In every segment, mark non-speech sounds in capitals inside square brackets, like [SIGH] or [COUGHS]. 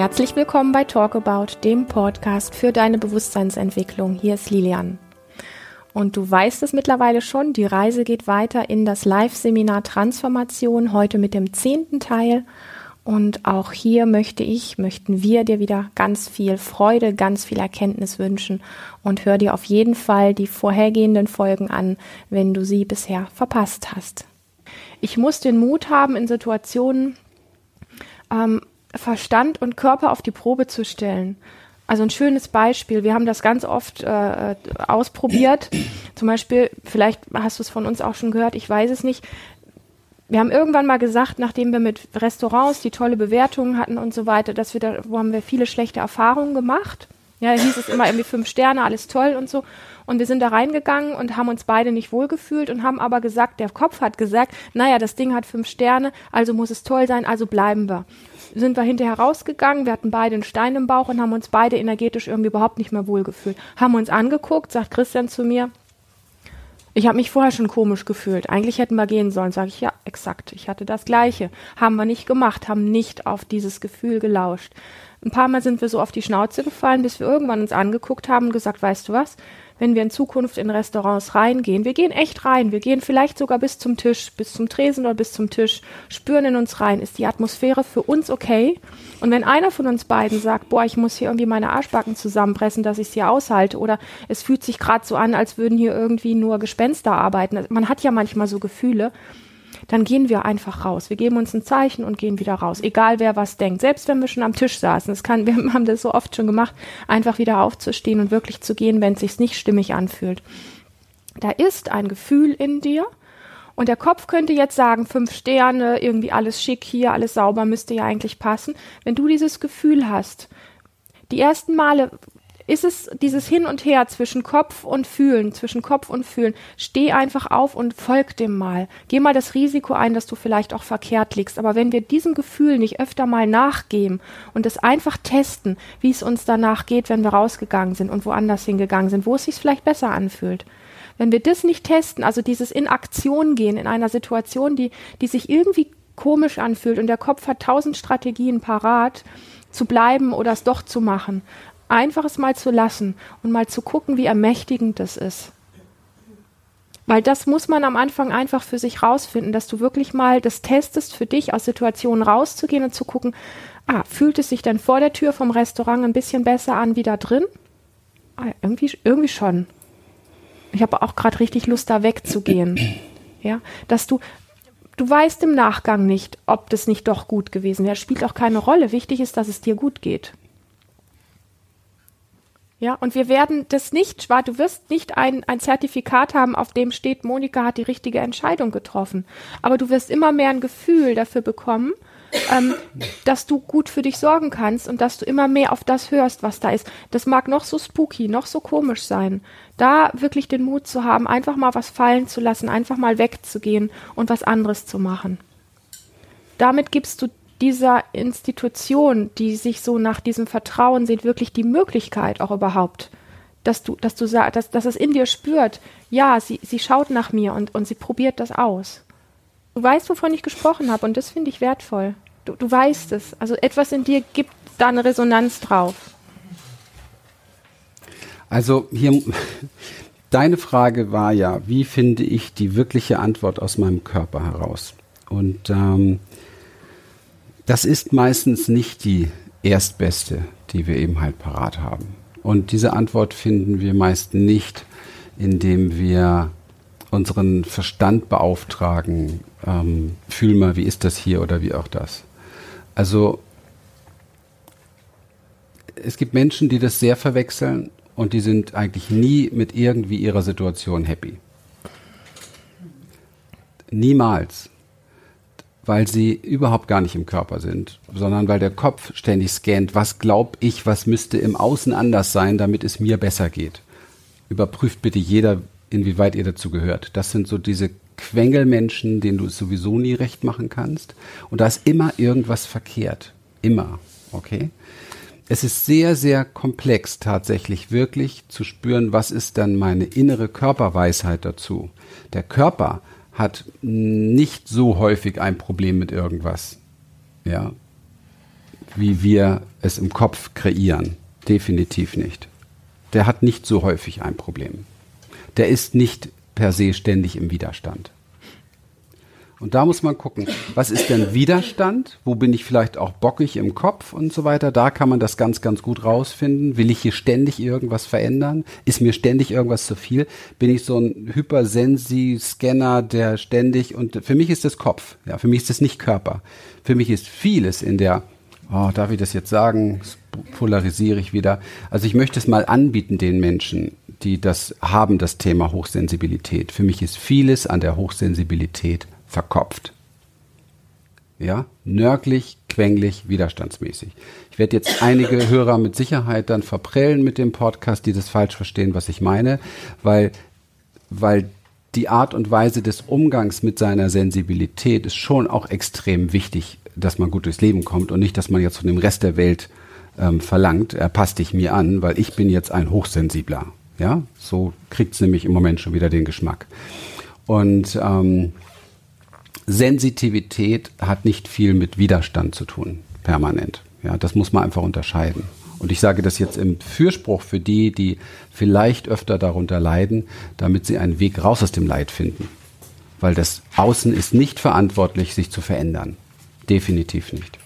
Herzlich willkommen bei Talk About, dem Podcast für deine Bewusstseinsentwicklung. Hier ist Lilian. Und du weißt es mittlerweile schon, die Reise geht weiter in das Live-Seminar Transformation, heute mit dem zehnten Teil. Und auch hier möchte ich, möchten wir dir wieder ganz viel Freude, ganz viel Erkenntnis wünschen und hör dir auf jeden Fall die vorhergehenden Folgen an, wenn du sie bisher verpasst hast. Ich muss den Mut haben, in Situationen ähm, Verstand und Körper auf die Probe zu stellen. Also ein schönes Beispiel. Wir haben das ganz oft äh, ausprobiert. Zum Beispiel, vielleicht hast du es von uns auch schon gehört, ich weiß es nicht. Wir haben irgendwann mal gesagt, nachdem wir mit Restaurants die tolle Bewertungen hatten und so weiter, dass wir da, wo haben wir viele schlechte Erfahrungen gemacht. Ja, da hieß es immer irgendwie fünf Sterne, alles toll und so. Und wir sind da reingegangen und haben uns beide nicht wohlgefühlt und haben aber gesagt, der Kopf hat gesagt, naja, das Ding hat fünf Sterne, also muss es toll sein, also bleiben wir sind wir hinterher rausgegangen, wir hatten beide einen Stein im Bauch und haben uns beide energetisch irgendwie überhaupt nicht mehr wohlgefühlt. Haben uns angeguckt, sagt Christian zu mir, ich habe mich vorher schon komisch gefühlt. Eigentlich hätten wir gehen sollen. Sage ich, ja, exakt. Ich hatte das Gleiche. Haben wir nicht gemacht, haben nicht auf dieses Gefühl gelauscht. Ein paar Mal sind wir so auf die Schnauze gefallen, bis wir irgendwann uns angeguckt haben und gesagt, weißt du was? wenn wir in Zukunft in Restaurants reingehen. Wir gehen echt rein. Wir gehen vielleicht sogar bis zum Tisch, bis zum Tresen oder bis zum Tisch, spüren in uns rein. Ist die Atmosphäre für uns okay? Und wenn einer von uns beiden sagt, boah, ich muss hier irgendwie meine Arschbacken zusammenpressen, dass ich es hier aushalte, oder es fühlt sich gerade so an, als würden hier irgendwie nur Gespenster arbeiten. Man hat ja manchmal so Gefühle dann gehen wir einfach raus. Wir geben uns ein Zeichen und gehen wieder raus. Egal wer was denkt. Selbst wenn wir schon am Tisch saßen. Das kann, [LAUGHS] wir haben das so oft schon gemacht, einfach wieder aufzustehen und wirklich zu gehen, wenn es sich nicht stimmig anfühlt. Da ist ein Gefühl in dir. Und der Kopf könnte jetzt sagen, fünf Sterne, irgendwie alles schick hier, alles sauber, müsste ja eigentlich passen. Wenn du dieses Gefühl hast, die ersten Male ist es dieses Hin und Her zwischen Kopf und Fühlen, zwischen Kopf und Fühlen. Steh einfach auf und folg dem mal. Geh mal das Risiko ein, dass du vielleicht auch verkehrt liegst. Aber wenn wir diesem Gefühl nicht öfter mal nachgeben und es einfach testen, wie es uns danach geht, wenn wir rausgegangen sind und woanders hingegangen sind, wo es sich vielleicht besser anfühlt. Wenn wir das nicht testen, also dieses in Aktion gehen in einer Situation, die, die sich irgendwie komisch anfühlt und der Kopf hat tausend Strategien parat, zu bleiben oder es doch zu machen einfach es mal zu lassen und mal zu gucken, wie ermächtigend das ist. Weil das muss man am Anfang einfach für sich rausfinden, dass du wirklich mal das testest für dich, aus Situationen rauszugehen und zu gucken, ah, fühlt es sich denn vor der Tür vom Restaurant ein bisschen besser an wie da drin? Ah, irgendwie, irgendwie schon. Ich habe auch gerade richtig Lust, da wegzugehen. [CLEARS THROAT] Ja, dass du, du weißt im Nachgang nicht, ob das nicht doch gut gewesen wäre. Spielt auch keine Rolle. Wichtig ist, dass es dir gut geht. Ja, und wir werden das nicht, du wirst nicht ein, ein Zertifikat haben, auf dem steht, Monika hat die richtige Entscheidung getroffen. Aber du wirst immer mehr ein Gefühl dafür bekommen, ähm, [LAUGHS] dass du gut für dich sorgen kannst und dass du immer mehr auf das hörst, was da ist. Das mag noch so spooky, noch so komisch sein. Da wirklich den Mut zu haben, einfach mal was fallen zu lassen, einfach mal wegzugehen und was anderes zu machen. Damit gibst du dieser Institution, die sich so nach diesem Vertrauen sieht, wirklich die Möglichkeit auch überhaupt, dass du, dass du sagst, dass, dass es in dir spürt, ja, sie, sie schaut nach mir und, und sie probiert das aus. Du weißt, wovon ich gesprochen habe, und das finde ich wertvoll. Du, du weißt es. Also etwas in dir gibt da eine Resonanz drauf. Also hier, [LAUGHS] deine Frage war ja, wie finde ich die wirkliche Antwort aus meinem Körper heraus? Und ähm, das ist meistens nicht die erstbeste, die wir eben halt parat haben. Und diese Antwort finden wir meist nicht, indem wir unseren Verstand beauftragen, ähm, fühl mal, wie ist das hier oder wie auch das. Also es gibt Menschen, die das sehr verwechseln und die sind eigentlich nie mit irgendwie ihrer Situation happy. Niemals weil sie überhaupt gar nicht im Körper sind, sondern weil der Kopf ständig scannt, was glaube ich, was müsste im Außen anders sein, damit es mir besser geht. Überprüft bitte jeder, inwieweit ihr dazu gehört. Das sind so diese Quengelmenschen, denen du es sowieso nie recht machen kannst. Und da ist immer irgendwas verkehrt. Immer. Okay? Es ist sehr, sehr komplex tatsächlich wirklich zu spüren, was ist dann meine innere Körperweisheit dazu. Der Körper hat nicht so häufig ein Problem mit irgendwas. Ja. wie wir es im Kopf kreieren. Definitiv nicht. Der hat nicht so häufig ein Problem. Der ist nicht per se ständig im Widerstand. Und da muss man gucken, was ist denn Widerstand? Wo bin ich vielleicht auch bockig im Kopf und so weiter? Da kann man das ganz, ganz gut rausfinden. Will ich hier ständig irgendwas verändern? Ist mir ständig irgendwas zu viel? Bin ich so ein Hypersensi-Scanner, der ständig und für mich ist das Kopf. Ja, für mich ist das nicht Körper. Für mich ist vieles in der, oh, darf ich das jetzt sagen? Das polarisiere ich wieder. Also ich möchte es mal anbieten den Menschen, die das haben, das Thema Hochsensibilität. Für mich ist vieles an der Hochsensibilität verkopft. Ja, nörglich, quengelig, widerstandsmäßig. Ich werde jetzt einige [COUGHS] Hörer mit Sicherheit dann verprellen mit dem Podcast, die das falsch verstehen, was ich meine, weil, weil die Art und Weise des Umgangs mit seiner Sensibilität ist schon auch extrem wichtig, dass man gut durchs Leben kommt und nicht, dass man jetzt von dem Rest der Welt ähm, verlangt, er passt dich mir an, weil ich bin jetzt ein Hochsensibler. Ja, so kriegt es nämlich im Moment schon wieder den Geschmack. Und ähm, Sensitivität hat nicht viel mit Widerstand zu tun, permanent. Ja, das muss man einfach unterscheiden. Und ich sage das jetzt im Fürspruch für die, die vielleicht öfter darunter leiden, damit sie einen Weg raus aus dem Leid finden. Weil das Außen ist nicht verantwortlich, sich zu verändern. Definitiv nicht.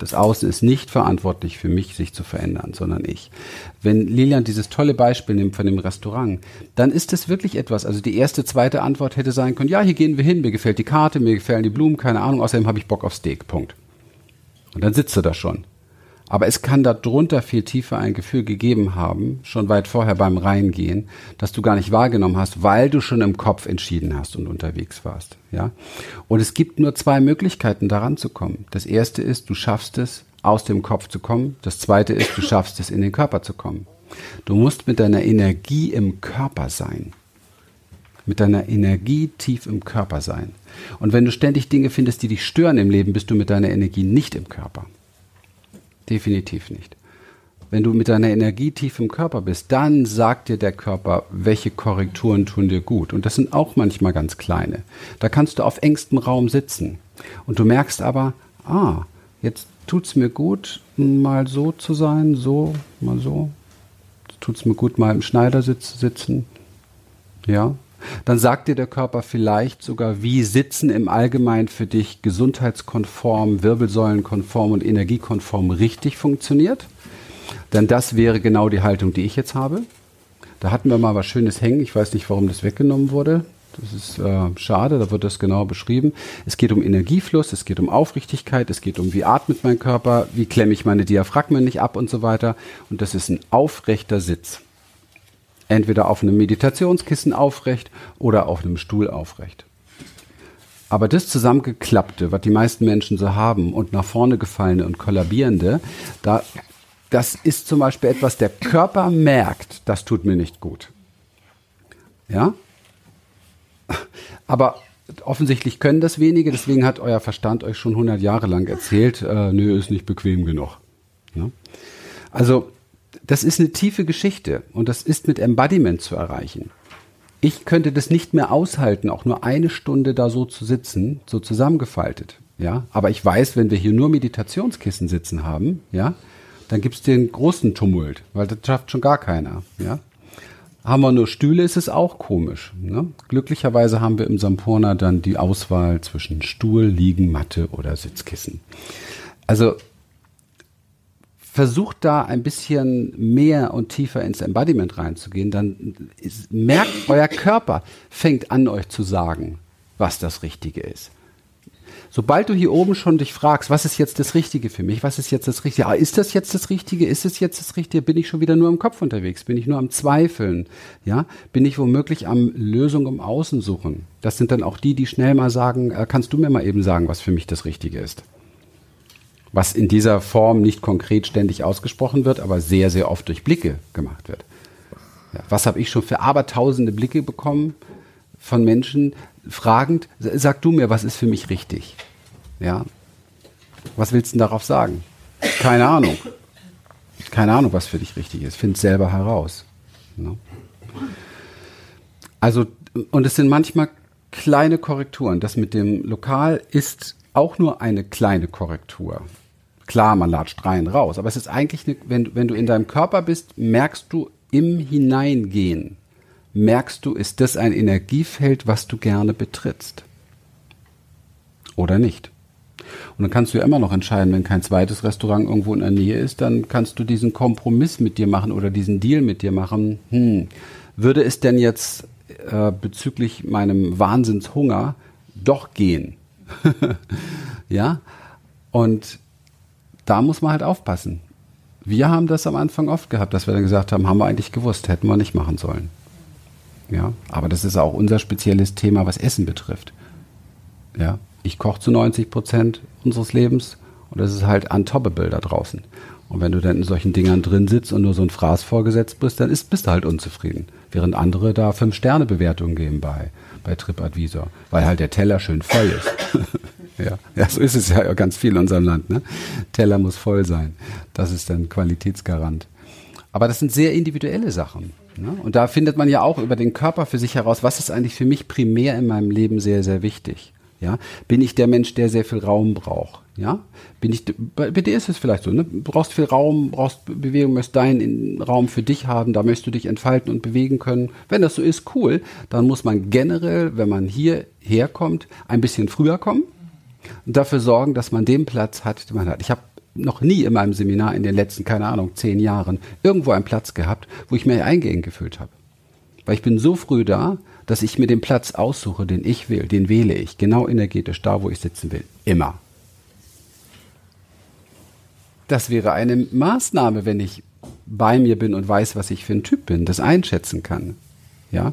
Das Außen ist nicht verantwortlich für mich, sich zu verändern, sondern ich. Wenn Lilian dieses tolle Beispiel nimmt von dem Restaurant, dann ist es wirklich etwas. Also die erste, zweite Antwort hätte sein können, ja, hier gehen wir hin, mir gefällt die Karte, mir gefallen die Blumen, keine Ahnung, außerdem habe ich Bock auf Steak, Punkt. Und dann sitzt du da schon. Aber es kann darunter viel tiefer ein Gefühl gegeben haben, schon weit vorher beim Reingehen, dass du gar nicht wahrgenommen hast, weil du schon im Kopf entschieden hast und unterwegs warst. Ja? Und es gibt nur zwei Möglichkeiten, daran zu kommen. Das erste ist, du schaffst es, aus dem Kopf zu kommen. Das zweite ist, du schaffst es, in den Körper zu kommen. Du musst mit deiner Energie im Körper sein. Mit deiner Energie tief im Körper sein. Und wenn du ständig Dinge findest, die dich stören im Leben, bist du mit deiner Energie nicht im Körper. Definitiv nicht. Wenn du mit deiner Energie tief im Körper bist, dann sagt dir der Körper, welche Korrekturen tun dir gut. Und das sind auch manchmal ganz kleine. Da kannst du auf engstem Raum sitzen. Und du merkst aber, ah, jetzt tut es mir gut, mal so zu sein, so, mal so. Tut es mir gut, mal im Schneidersitz sitzen. Ja, dann sagt dir der Körper vielleicht sogar, wie Sitzen im Allgemeinen für dich gesundheitskonform, wirbelsäulenkonform und energiekonform richtig funktioniert. Denn das wäre genau die Haltung, die ich jetzt habe. Da hatten wir mal was Schönes hängen. Ich weiß nicht, warum das weggenommen wurde. Das ist äh, schade, da wird das genau beschrieben. Es geht um Energiefluss, es geht um Aufrichtigkeit, es geht um, wie atmet mein Körper, wie klemme ich meine Diaphragmen nicht ab und so weiter. Und das ist ein aufrechter Sitz entweder auf einem Meditationskissen aufrecht oder auf einem Stuhl aufrecht. Aber das Zusammengeklappte, was die meisten Menschen so haben und nach vorne gefallene und kollabierende, da, das ist zum Beispiel etwas, der Körper merkt, das tut mir nicht gut. Ja? Aber offensichtlich können das wenige, deswegen hat euer Verstand euch schon 100 Jahre lang erzählt, äh, nö, ist nicht bequem genug. Ja? Also das ist eine tiefe Geschichte und das ist mit Embodiment zu erreichen. Ich könnte das nicht mehr aushalten, auch nur eine Stunde da so zu sitzen, so zusammengefaltet. Ja, aber ich weiß, wenn wir hier nur Meditationskissen sitzen haben, ja, dann gibt's den großen Tumult, weil das schafft schon gar keiner. Ja, haben wir nur Stühle, ist es auch komisch. Ne? Glücklicherweise haben wir im Sampurna dann die Auswahl zwischen Stuhl, Liegen, Matte oder Sitzkissen. Also versucht da ein bisschen mehr und tiefer ins Embodiment reinzugehen, dann ist, merkt euer Körper, fängt an euch zu sagen, was das Richtige ist. Sobald du hier oben schon dich fragst, was ist jetzt das Richtige für mich, was ist jetzt das Richtige, ah, ist das jetzt das Richtige, ist es jetzt das Richtige, bin ich schon wieder nur im Kopf unterwegs, bin ich nur am Zweifeln, ja, bin ich womöglich am Lösung im Außen suchen. Das sind dann auch die, die schnell mal sagen, äh, kannst du mir mal eben sagen, was für mich das Richtige ist was in dieser Form nicht konkret ständig ausgesprochen wird, aber sehr, sehr oft durch Blicke gemacht wird. Ja, was habe ich schon für abertausende Blicke bekommen von Menschen, fragend, sag du mir, was ist für mich richtig? Ja. Was willst du denn darauf sagen? Keine Ahnung. Keine Ahnung, was für dich richtig ist. Find selber heraus. Ne? Also, und es sind manchmal kleine Korrekturen. Das mit dem Lokal ist auch nur eine kleine Korrektur Klar, man latscht rein, raus, aber es ist eigentlich, eine, wenn, wenn du in deinem Körper bist, merkst du im Hineingehen, merkst du, ist das ein Energiefeld, was du gerne betrittst? Oder nicht? Und dann kannst du ja immer noch entscheiden, wenn kein zweites Restaurant irgendwo in der Nähe ist, dann kannst du diesen Kompromiss mit dir machen oder diesen Deal mit dir machen. Hm, würde es denn jetzt äh, bezüglich meinem Wahnsinnshunger doch gehen? [LAUGHS] ja? Und da muss man halt aufpassen. Wir haben das am Anfang oft gehabt, dass wir dann gesagt haben, haben wir eigentlich gewusst, hätten wir nicht machen sollen. Ja, aber das ist auch unser spezielles Thema, was Essen betrifft. Ja, ich koche zu 90 Prozent unseres Lebens und das ist halt untoppable da draußen. Und wenn du dann in solchen Dingern drin sitzt und nur so ein Fraß vorgesetzt bist, dann ist, bist du halt unzufrieden. Während andere da Fünf-Sterne-Bewertungen geben bei, bei TripAdvisor, weil halt der Teller schön voll ist. [LAUGHS] ja. ja, so ist es ja ganz viel in unserem Land. Ne? Teller muss voll sein. Das ist dann Qualitätsgarant. Aber das sind sehr individuelle Sachen. Ne? Und da findet man ja auch über den Körper für sich heraus, was ist eigentlich für mich primär in meinem Leben sehr, sehr wichtig. Ja, bin ich der Mensch, der sehr viel Raum braucht? Ja, bin ich, bei, bei dir ist es vielleicht so, ne? Du brauchst viel Raum, brauchst Bewegung, möchtest deinen Raum für dich haben, da möchtest du dich entfalten und bewegen können. Wenn das so ist, cool, dann muss man generell, wenn man hier herkommt, ein bisschen früher kommen und dafür sorgen, dass man den Platz hat, den man hat. Ich habe noch nie in meinem Seminar in den letzten, keine Ahnung, zehn Jahren irgendwo einen Platz gehabt, wo ich mich eingehend gefühlt habe. Weil ich bin so früh da, dass ich mir den Platz aussuche, den ich will, den wähle ich, genau energetisch da, wo ich sitzen will. Immer. Das wäre eine Maßnahme, wenn ich bei mir bin und weiß, was ich für ein Typ bin, das einschätzen kann. Ja?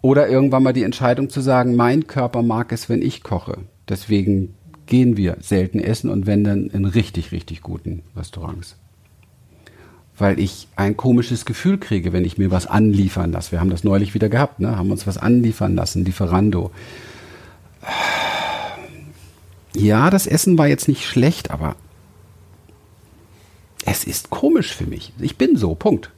Oder irgendwann mal die Entscheidung zu sagen, mein Körper mag es, wenn ich koche. Deswegen gehen wir selten essen und wenn dann in richtig, richtig guten Restaurants weil ich ein komisches Gefühl kriege, wenn ich mir was anliefern lasse. Wir haben das neulich wieder gehabt, ne? haben uns was anliefern lassen, Lieferando. Ja, das Essen war jetzt nicht schlecht, aber es ist komisch für mich. Ich bin so, Punkt.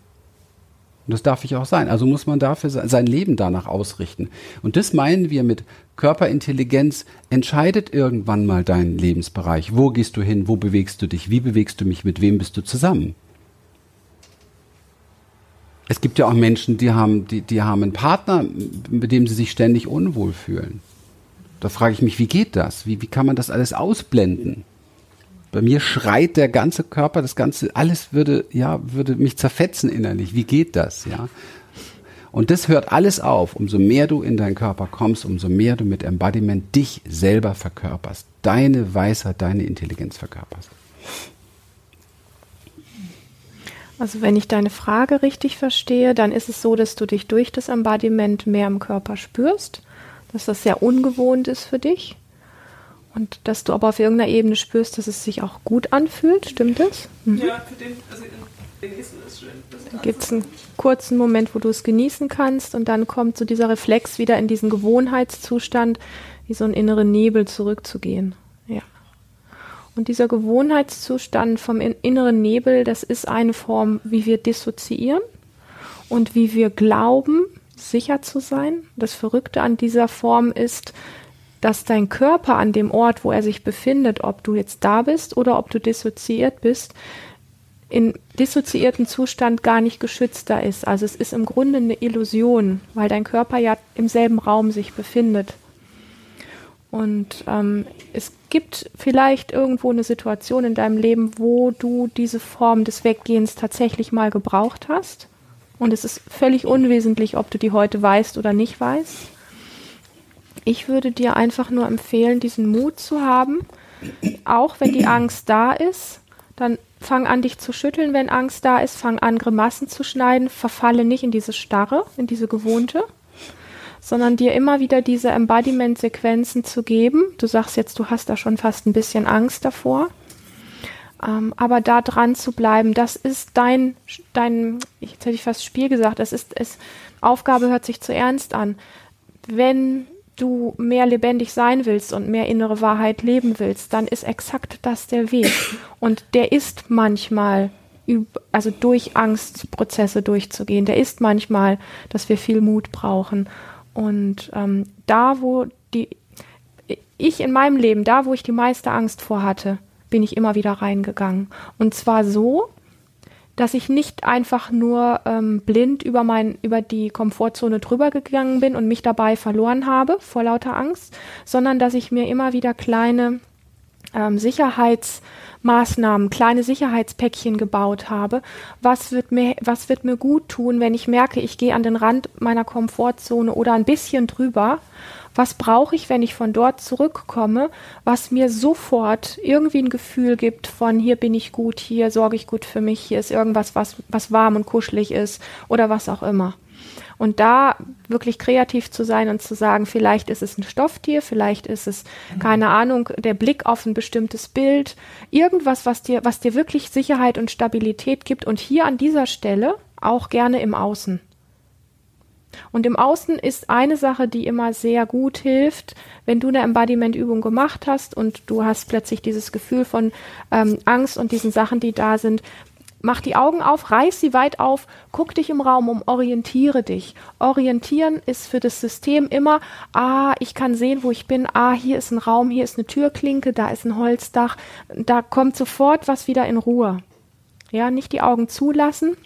Und das darf ich auch sein. Also muss man dafür sein Leben danach ausrichten. Und das meinen wir mit Körperintelligenz entscheidet irgendwann mal deinen Lebensbereich. Wo gehst du hin? Wo bewegst du dich? Wie bewegst du mich? Mit wem bist du zusammen? Es gibt ja auch Menschen, die haben, die, die haben einen Partner, mit dem sie sich ständig unwohl fühlen. Da frage ich mich, wie geht das? Wie, wie kann man das alles ausblenden? Bei mir schreit der ganze Körper, das ganze, alles würde, ja, würde mich zerfetzen innerlich. Wie geht das, ja? Und das hört alles auf. Umso mehr du in deinen Körper kommst, umso mehr du mit Embodiment dich selber verkörperst. Deine Weisheit, deine Intelligenz verkörperst. Also wenn ich deine Frage richtig verstehe, dann ist es so, dass du dich durch das Embodiment mehr im Körper spürst, dass das sehr ungewohnt ist für dich und dass du aber auf irgendeiner Ebene spürst, dass es sich auch gut anfühlt. Stimmt das? Mhm. Ja, für den, also genießen ist schön. Dann gibt es einen kurzen Moment, wo du es genießen kannst und dann kommt so dieser Reflex wieder in diesen Gewohnheitszustand, wie so ein inneren Nebel zurückzugehen. Ja. Und dieser Gewohnheitszustand vom inneren Nebel, das ist eine Form, wie wir dissoziieren und wie wir glauben, sicher zu sein. Das Verrückte an dieser Form ist, dass dein Körper an dem Ort, wo er sich befindet, ob du jetzt da bist oder ob du dissoziiert bist, in dissoziierten Zustand gar nicht geschützter ist. Also es ist im Grunde eine Illusion, weil dein Körper ja im selben Raum sich befindet. Und ähm, es gibt vielleicht irgendwo eine Situation in deinem Leben, wo du diese Form des Weggehens tatsächlich mal gebraucht hast. Und es ist völlig unwesentlich, ob du die heute weißt oder nicht weißt. Ich würde dir einfach nur empfehlen, diesen Mut zu haben, auch wenn die Angst da ist, dann fang an, dich zu schütteln, wenn Angst da ist, fang an, Grimassen zu schneiden, verfalle nicht in diese Starre, in diese Gewohnte, sondern dir immer wieder diese Embodiment-Sequenzen zu geben. Du sagst jetzt, du hast da schon fast ein bisschen Angst davor. Ähm, aber da dran zu bleiben, das ist dein, dein, jetzt hätte ich fast Spiel gesagt, das ist, es, Aufgabe hört sich zu ernst an. Wenn du mehr lebendig sein willst und mehr innere Wahrheit leben willst, dann ist exakt das der Weg. Und der ist manchmal, also durch Angstprozesse durchzugehen, der ist manchmal, dass wir viel Mut brauchen. Und ähm, da, wo die, ich in meinem Leben, da wo ich die meiste Angst vor hatte, bin ich immer wieder reingegangen. Und zwar so, dass ich nicht einfach nur ähm, blind über mein über die Komfortzone drüber gegangen bin und mich dabei verloren habe vor lauter Angst, sondern dass ich mir immer wieder kleine ähm, Sicherheitsmaßnahmen, kleine Sicherheitspäckchen gebaut habe. Was wird mir was wird mir gut tun, wenn ich merke, ich gehe an den Rand meiner Komfortzone oder ein bisschen drüber was brauche ich, wenn ich von dort zurückkomme, was mir sofort irgendwie ein Gefühl gibt von hier bin ich gut, hier sorge ich gut für mich, hier ist irgendwas, was, was warm und kuschelig ist oder was auch immer. Und da wirklich kreativ zu sein und zu sagen, vielleicht ist es ein Stofftier, vielleicht ist es, keine Ahnung, der Blick auf ein bestimmtes Bild, irgendwas, was dir, was dir wirklich Sicherheit und Stabilität gibt und hier an dieser Stelle auch gerne im Außen. Und im Außen ist eine Sache, die immer sehr gut hilft, wenn du eine Embodiment-Übung gemacht hast und du hast plötzlich dieses Gefühl von ähm, Angst und diesen Sachen, die da sind. Mach die Augen auf, reiß sie weit auf, guck dich im Raum um, orientiere dich. Orientieren ist für das System immer, ah, ich kann sehen, wo ich bin, ah, hier ist ein Raum, hier ist eine Türklinke, da ist ein Holzdach, da kommt sofort was wieder in Ruhe. Ja, nicht die Augen zulassen,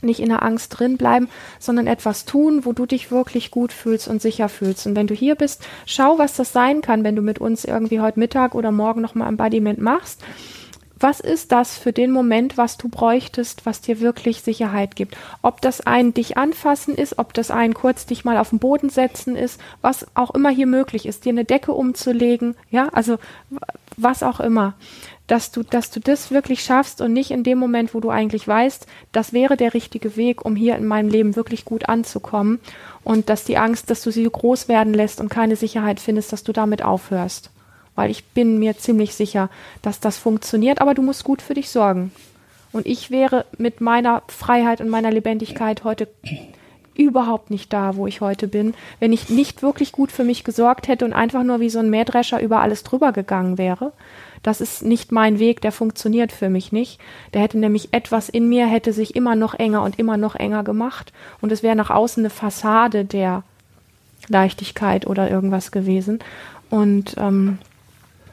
nicht in der Angst drin bleiben, sondern etwas tun, wo du dich wirklich gut fühlst und sicher fühlst. Und wenn du hier bist, schau, was das sein kann, wenn du mit uns irgendwie heute Mittag oder morgen nochmal Embodiment machst. Was ist das für den Moment, was du bräuchtest, was dir wirklich Sicherheit gibt? Ob das ein dich anfassen ist, ob das ein kurz dich mal auf den Boden setzen ist, was auch immer hier möglich ist, dir eine Decke umzulegen, ja, also was auch immer dass du, dass du das wirklich schaffst und nicht in dem Moment, wo du eigentlich weißt, das wäre der richtige Weg, um hier in meinem Leben wirklich gut anzukommen und dass die Angst, dass du sie groß werden lässt und keine Sicherheit findest, dass du damit aufhörst. Weil ich bin mir ziemlich sicher, dass das funktioniert, aber du musst gut für dich sorgen. Und ich wäre mit meiner Freiheit und meiner Lebendigkeit heute überhaupt nicht da, wo ich heute bin, wenn ich nicht wirklich gut für mich gesorgt hätte und einfach nur wie so ein Mähdrescher über alles drüber gegangen wäre, das ist nicht mein Weg, der funktioniert für mich nicht. Der hätte nämlich etwas in mir, hätte sich immer noch enger und immer noch enger gemacht und es wäre nach außen eine Fassade der Leichtigkeit oder irgendwas gewesen. Und ähm,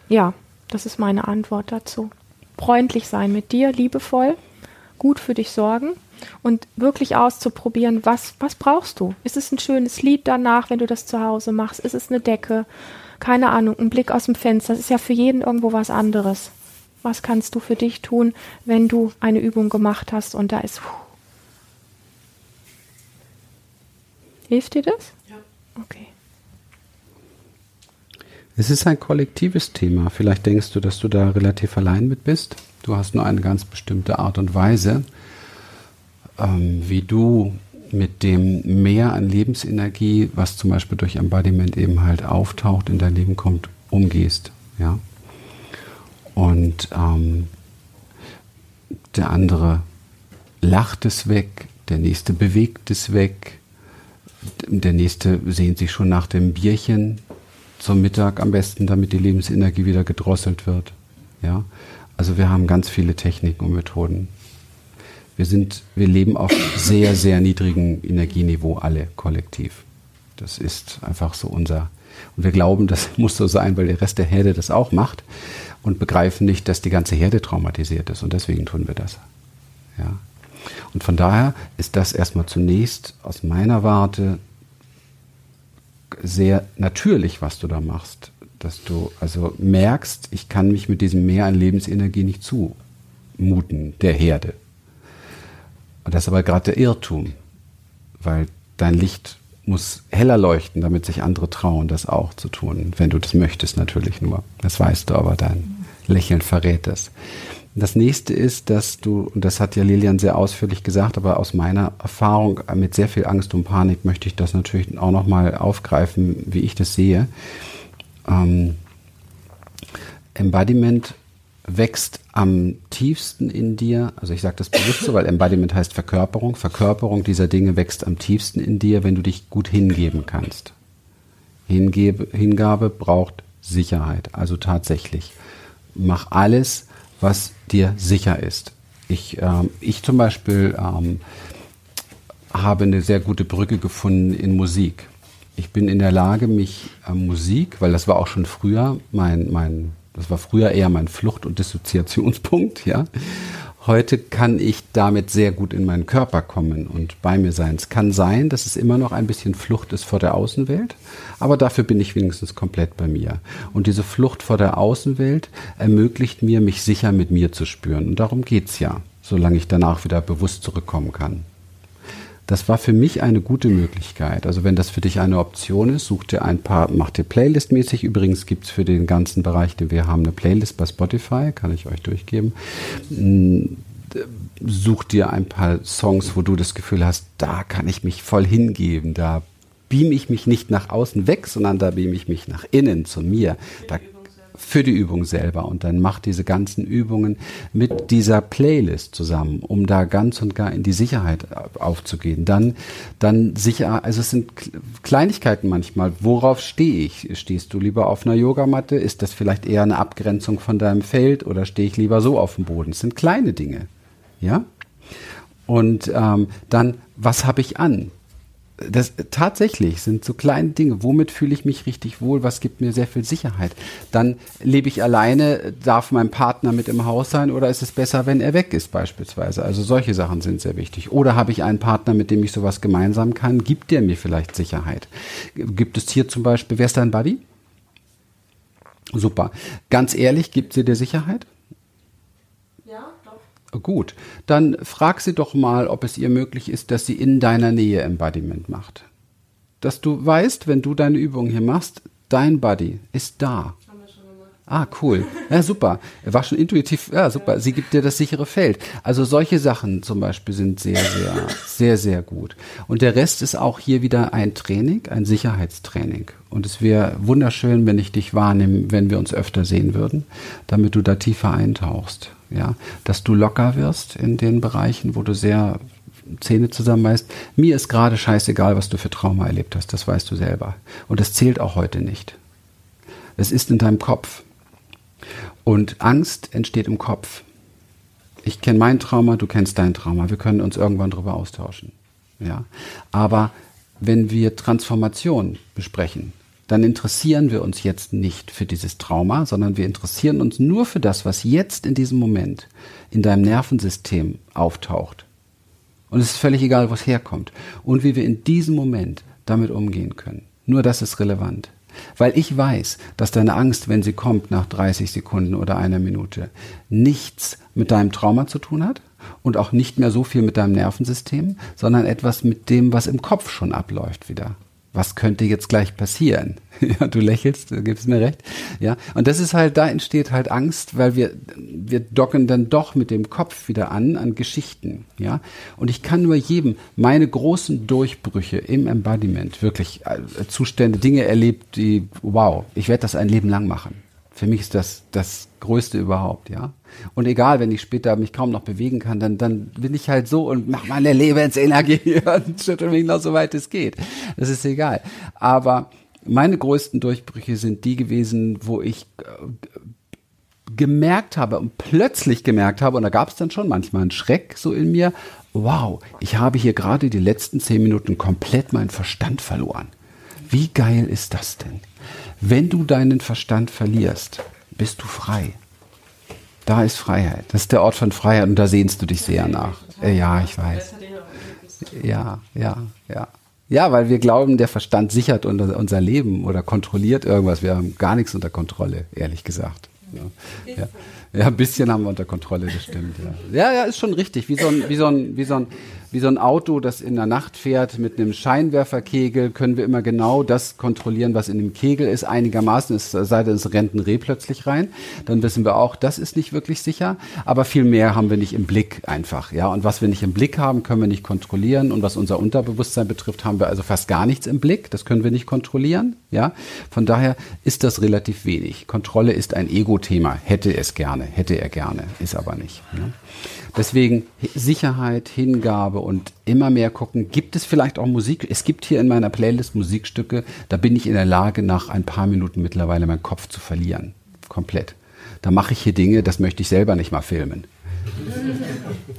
ja, das ist meine Antwort dazu. Freundlich sein mit dir, liebevoll, gut für dich sorgen und wirklich auszuprobieren, was, was brauchst du? Ist es ein schönes Lied danach, wenn du das zu Hause machst? Ist es eine Decke? keine Ahnung, ein Blick aus dem Fenster. Das ist ja für jeden irgendwo was anderes. Was kannst du für dich tun, wenn du eine Übung gemacht hast und da ist. Puh. Hilft dir das? Ja. Okay. Es ist ein kollektives Thema. Vielleicht denkst du, dass du da relativ allein mit bist. Du hast nur eine ganz bestimmte Art und Weise, ähm, wie du mit dem Mehr an Lebensenergie, was zum Beispiel durch Embodiment eben halt auftaucht, in dein Leben kommt, umgehst. Ja? Und ähm, der andere lacht es weg, der nächste bewegt es weg, der nächste sehnt sich schon nach dem Bierchen zum Mittag am besten, damit die Lebensenergie wieder gedrosselt wird. Ja? Also wir haben ganz viele Techniken und Methoden. Wir sind, wir leben auf sehr, sehr niedrigem Energieniveau alle kollektiv. Das ist einfach so unser, und wir glauben, das [LAUGHS] muss so sein, weil der Rest der Herde das auch macht und begreifen nicht, dass die ganze Herde traumatisiert ist und deswegen tun wir das. Ja. Und von daher ist das erstmal zunächst aus meiner Warte sehr natürlich, was du da machst. Dass du also merkst, ich kann mich mit diesem Mehr an Lebensenergie nicht zumuten, der Herde. Und das ist aber gerade der Irrtum, weil dein Licht muss heller leuchten, damit sich andere trauen, das auch zu tun, wenn du das möchtest natürlich nur. Das weißt du, aber dein Lächeln verrät es. Das nächste ist, dass du, und das hat ja Lilian sehr ausführlich gesagt, aber aus meiner Erfahrung mit sehr viel Angst und Panik möchte ich das natürlich auch nochmal aufgreifen, wie ich das sehe. Ähm, Embodiment wächst am tiefsten in dir, also ich sage das bewusst so, weil Embodiment heißt Verkörperung, Verkörperung dieser Dinge wächst am tiefsten in dir, wenn du dich gut hingeben kannst. Hingebe, Hingabe braucht Sicherheit, also tatsächlich. Mach alles, was dir sicher ist. Ich, ähm, ich zum Beispiel ähm, habe eine sehr gute Brücke gefunden in Musik. Ich bin in der Lage, mich äh, Musik, weil das war auch schon früher mein, mein, das war früher eher mein Flucht- und Dissoziationspunkt, [LAUGHS] ja. Heute kann ich damit sehr gut in meinen Körper kommen und bei mir sein. Es kann sein, dass es immer noch ein bisschen Flucht ist vor der Außenwelt, aber dafür bin ich wenigstens komplett bei mir. Und diese Flucht vor der Außenwelt ermöglicht mir, mich sicher mit mir zu spüren. Und darum geht's ja, solange ich danach wieder bewusst zurückkommen kann. Das war für mich eine gute Möglichkeit. Also wenn das für dich eine Option ist, such dir ein paar, mach dir Playlist-mäßig. Übrigens gibt's für den ganzen Bereich, den wir haben, eine Playlist bei Spotify, kann ich euch durchgeben. Hm, such dir ein paar Songs, wo du das Gefühl hast, da kann ich mich voll hingeben, da beam ich mich nicht nach außen weg, sondern da beam ich mich nach innen zu mir. Da für die Übung selber und dann macht diese ganzen Übungen mit dieser Playlist zusammen, um da ganz und gar in die Sicherheit aufzugehen. Dann, dann sicher, also es sind Kleinigkeiten manchmal. Worauf stehe ich? Stehst du lieber auf einer Yogamatte? Ist das vielleicht eher eine Abgrenzung von deinem Feld oder stehe ich lieber so auf dem Boden? Es sind kleine Dinge, ja. Und ähm, dann, was habe ich an? Das tatsächlich sind so kleine Dinge. Womit fühle ich mich richtig wohl? Was gibt mir sehr viel Sicherheit? Dann lebe ich alleine, darf mein Partner mit im Haus sein oder ist es besser, wenn er weg ist beispielsweise? Also solche Sachen sind sehr wichtig. Oder habe ich einen Partner, mit dem ich sowas gemeinsam kann? Gibt der mir vielleicht Sicherheit? Gibt es hier zum Beispiel, wer ist dein Buddy? Super. Ganz ehrlich, gibt sie dir Sicherheit? Gut, dann frag sie doch mal, ob es ihr möglich ist, dass sie in deiner Nähe Embodiment macht. Dass du weißt, wenn du deine Übung hier machst, dein Body ist da. Ah, cool. Ja, super. Er war schon intuitiv. Ja, super. Sie gibt dir das sichere Feld. Also solche Sachen zum Beispiel sind sehr, sehr, sehr, sehr gut. Und der Rest ist auch hier wieder ein Training, ein Sicherheitstraining. Und es wäre wunderschön, wenn ich dich wahrnehme, wenn wir uns öfter sehen würden, damit du da tiefer eintauchst ja, dass du locker wirst in den Bereichen, wo du sehr Zähne zusammenbeißt. Mir ist gerade scheißegal, was du für Trauma erlebt hast, das weißt du selber. Und das zählt auch heute nicht. Es ist in deinem Kopf. Und Angst entsteht im Kopf. Ich kenne mein Trauma, du kennst dein Trauma. Wir können uns irgendwann darüber austauschen. Ja. Aber wenn wir Transformation besprechen, dann interessieren wir uns jetzt nicht für dieses Trauma, sondern wir interessieren uns nur für das, was jetzt in diesem Moment in deinem Nervensystem auftaucht. Und es ist völlig egal, wo es herkommt. Und wie wir in diesem Moment damit umgehen können. Nur das ist relevant. Weil ich weiß, dass deine Angst, wenn sie kommt nach 30 Sekunden oder einer Minute, nichts mit deinem Trauma zu tun hat und auch nicht mehr so viel mit deinem Nervensystem, sondern etwas mit dem, was im Kopf schon abläuft wieder was könnte jetzt gleich passieren? [LAUGHS] ja, du lächelst, du gibst mir recht. Ja, und das ist halt, da entsteht halt Angst, weil wir, wir docken dann doch mit dem Kopf wieder an, an Geschichten. Ja, und ich kann nur jedem meine großen Durchbrüche im Embodiment, wirklich äh, Zustände, Dinge erlebt, die, wow, ich werde das ein Leben lang machen. Für mich ist das das Größte überhaupt, ja. Und egal, wenn ich später mich kaum noch bewegen kann, dann, dann bin ich halt so und mache meine Lebensenergie [LAUGHS] und schüttel mich noch so weit es geht. Das ist egal. Aber meine größten Durchbrüche sind die gewesen, wo ich äh, gemerkt habe und plötzlich gemerkt habe, und da gab es dann schon manchmal einen Schreck so in mir, wow, ich habe hier gerade die letzten zehn Minuten komplett meinen Verstand verloren. Wie geil ist das denn? Wenn du deinen Verstand verlierst, bist du frei. Da ist Freiheit. Das ist der Ort von Freiheit und da sehnst du dich sehr nach. Äh, ja, ich weiß. Ja, ja, ja. Ja, weil wir glauben, der Verstand sichert unser, Leben oder kontrolliert irgendwas. Wir haben gar nichts unter Kontrolle, ehrlich gesagt. Ja, ja. ja ein bisschen haben wir unter Kontrolle, das stimmt. Ja, ja, ja ist schon richtig. Wie so ein, wie so ein, wie so ein, wie so ein Auto, das in der Nacht fährt mit einem Scheinwerferkegel, können wir immer genau das kontrollieren, was in dem Kegel ist, einigermaßen, es sei denn, es rennt ein Reh plötzlich rein. Dann wissen wir auch, das ist nicht wirklich sicher, aber viel mehr haben wir nicht im Blick einfach, ja. Und was wir nicht im Blick haben, können wir nicht kontrollieren. Und was unser Unterbewusstsein betrifft, haben wir also fast gar nichts im Blick. Das können wir nicht kontrollieren, ja. Von daher ist das relativ wenig. Kontrolle ist ein Ego-Thema. Hätte es gerne, hätte er gerne, ist aber nicht. Ja? Deswegen Sicherheit, Hingabe und immer mehr gucken, gibt es vielleicht auch Musik? Es gibt hier in meiner Playlist Musikstücke, da bin ich in der Lage, nach ein paar Minuten mittlerweile meinen Kopf zu verlieren. Komplett. Da mache ich hier Dinge, das möchte ich selber nicht mal filmen.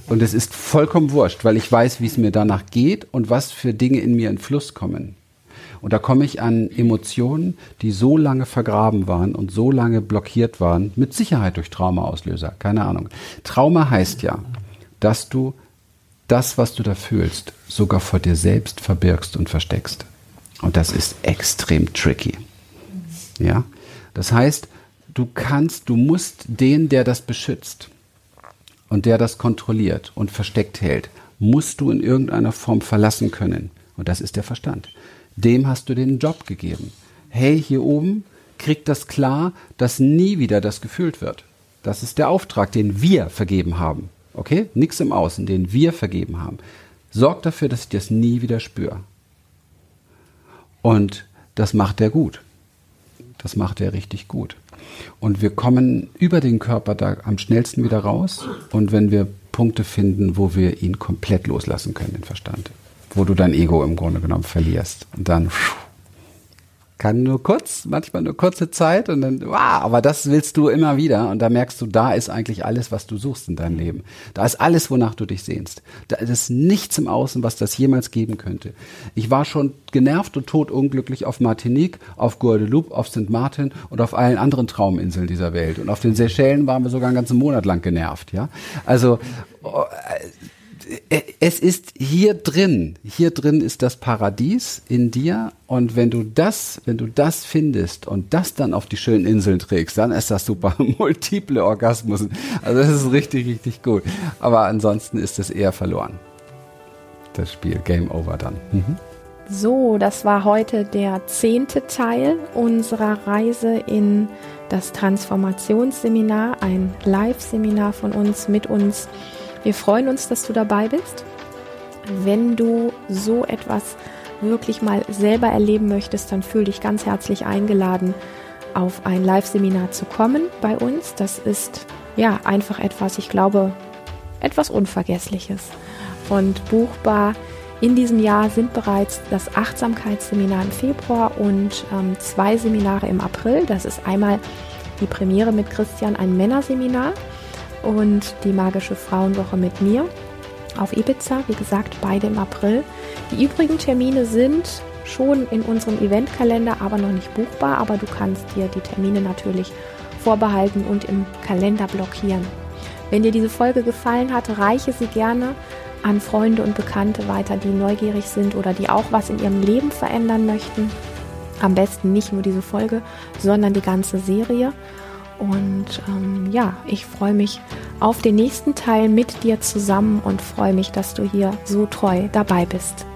Und es ist vollkommen wurscht, weil ich weiß, wie es mir danach geht und was für Dinge in mir in Fluss kommen. Und da komme ich an Emotionen, die so lange vergraben waren und so lange blockiert waren, mit Sicherheit durch Traumaauslöser, keine Ahnung. Trauma heißt ja, dass du das, was du da fühlst, sogar vor dir selbst verbirgst und versteckst. Und das ist extrem tricky. Ja? Das heißt, du kannst, du musst den, der das beschützt und der das kontrolliert und versteckt hält, musst du in irgendeiner Form verlassen können. Und das ist der Verstand. Dem hast du den Job gegeben. Hey, hier oben, kriegt das klar, dass nie wieder das gefühlt wird. Das ist der Auftrag, den wir vergeben haben. Okay? Nichts im Außen, den wir vergeben haben. Sorg dafür, dass ich das nie wieder spüre. Und das macht er gut. Das macht er richtig gut. Und wir kommen über den Körper da am schnellsten wieder raus. Und wenn wir Punkte finden, wo wir ihn komplett loslassen können, den Verstand, wo du dein Ego im Grunde genommen verlierst und dann kann nur kurz, manchmal nur kurze Zeit und dann, wow, aber das willst du immer wieder und da merkst du, da ist eigentlich alles, was du suchst in deinem Leben. Da ist alles, wonach du dich sehnst. Da ist nichts im Außen, was das jemals geben könnte. Ich war schon genervt und totunglücklich auf Martinique, auf Guadeloupe, auf St. Martin und auf allen anderen Trauminseln dieser Welt. Und auf den Seychellen waren wir sogar einen ganzen Monat lang genervt, ja. Also, oh, es ist hier drin, hier drin ist das Paradies in dir und wenn du das, wenn du das findest und das dann auf die schönen Inseln trägst, dann ist das super [LAUGHS] multiple Orgasmus. Also das ist richtig, richtig gut. Aber ansonsten ist es eher verloren. Das Spiel, Game Over dann. Mhm. So, das war heute der zehnte Teil unserer Reise in das Transformationsseminar, ein Live-Seminar von uns mit uns wir freuen uns, dass du dabei bist. Wenn du so etwas wirklich mal selber erleben möchtest, dann fühl dich ganz herzlich eingeladen, auf ein Live-Seminar zu kommen bei uns. Das ist ja einfach etwas, ich glaube, etwas Unvergessliches. Und buchbar in diesem Jahr sind bereits das Achtsamkeitsseminar im Februar und ähm, zwei Seminare im April. Das ist einmal die Premiere mit Christian, ein Männerseminar und die magische Frauenwoche mit mir auf Ibiza. Wie gesagt, beide im April. Die übrigen Termine sind schon in unserem Eventkalender, aber noch nicht buchbar. Aber du kannst dir die Termine natürlich vorbehalten und im Kalender blockieren. Wenn dir diese Folge gefallen hat, reiche sie gerne an Freunde und Bekannte weiter, die neugierig sind oder die auch was in ihrem Leben verändern möchten. Am besten nicht nur diese Folge, sondern die ganze Serie. Und ähm, ja, ich freue mich auf den nächsten Teil mit dir zusammen und freue mich, dass du hier so treu dabei bist.